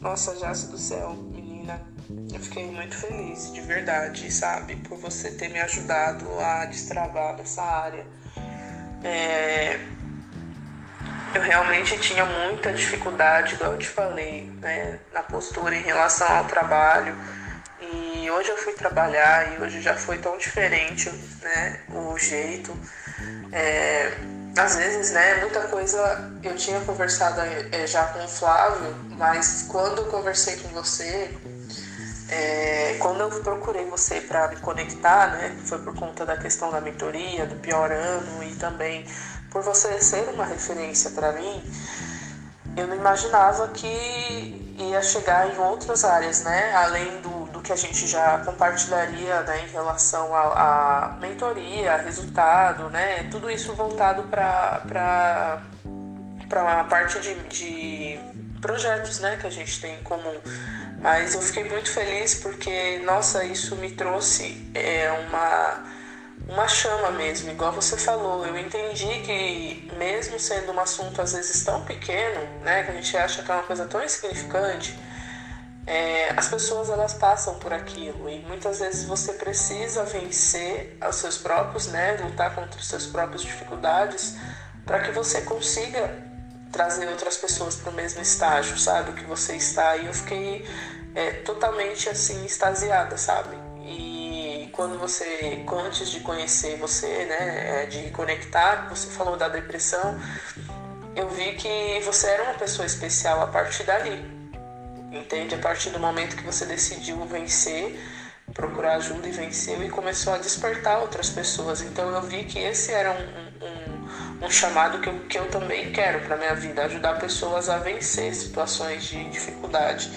Nossa, Jace do céu, menina, eu fiquei muito feliz, de verdade, sabe? Por você ter me ajudado a destravar nessa área. É... Eu realmente tinha muita dificuldade, igual eu te falei, né, na postura em relação ao trabalho. E hoje eu fui trabalhar e hoje já foi tão diferente, né, o jeito. É às vezes, né, muita coisa eu tinha conversado é, já com o Flávio, mas quando eu conversei com você, é, quando eu procurei você para me conectar, né, foi por conta da questão da mentoria, do pior ano e também por você ser uma referência para mim, eu não imaginava que ia chegar em outras áreas, né, além do do que a gente já compartilharia né, em relação à mentoria, resultado, né? Tudo isso voltado para a parte de, de projetos né, que a gente tem em comum. Mas eu fiquei muito feliz porque, nossa, isso me trouxe é, uma, uma chama mesmo, igual você falou. Eu entendi que, mesmo sendo um assunto às vezes tão pequeno, né, que a gente acha que é uma coisa tão insignificante, é, as pessoas elas passam por aquilo e muitas vezes você precisa vencer os seus próprios, né, lutar contra as suas próprias dificuldades para que você consiga trazer outras pessoas para o mesmo estágio, sabe, que você está. E eu fiquei é, totalmente assim extasiada, sabe? E quando você, antes de conhecer você, né, é, de conectar, você falou da depressão, eu vi que você era uma pessoa especial a partir dali Entende? A partir do momento que você decidiu vencer, procurar ajuda e venceu e começou a despertar outras pessoas. Então eu vi que esse era um, um, um chamado que eu, que eu também quero para minha vida, ajudar pessoas a vencer situações de dificuldade.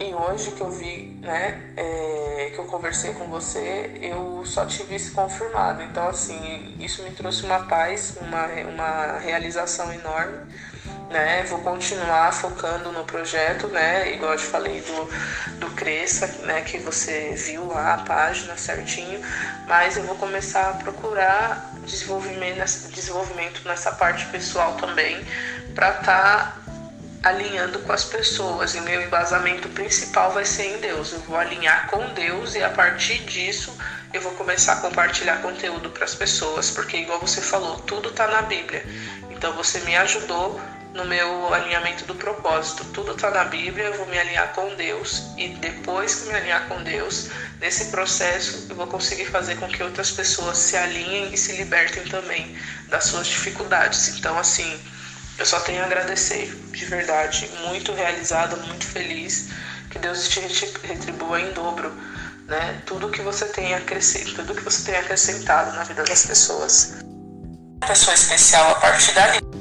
E hoje que eu vi, né, é, que eu conversei com você, eu só tive isso confirmado. Então, assim, isso me trouxe uma paz, uma, uma realização enorme né? Vou continuar focando no projeto, né? Igual eu te falei do, do Cresça, né? Que você viu lá a página certinho, mas eu vou começar a procurar desenvolvimento, desenvolvimento nessa parte pessoal também, para estar tá alinhando com as pessoas. E meu embasamento principal vai ser em Deus. Eu vou alinhar com Deus e a partir disso eu vou começar a compartilhar conteúdo para as pessoas, porque igual você falou, tudo está na Bíblia. Então você me ajudou no meu alinhamento do propósito. Tudo está na Bíblia, eu vou me alinhar com Deus e depois que me alinhar com Deus, nesse processo eu vou conseguir fazer com que outras pessoas se alinhem e se libertem também das suas dificuldades. Então, assim, eu só tenho a agradecer, de verdade, muito realizada, muito feliz. Que Deus te retribua em dobro, né? Tudo que você tenha acrescentado, tudo que você tenha acrescentado na vida das pessoas. Pessoa especial a partir dali.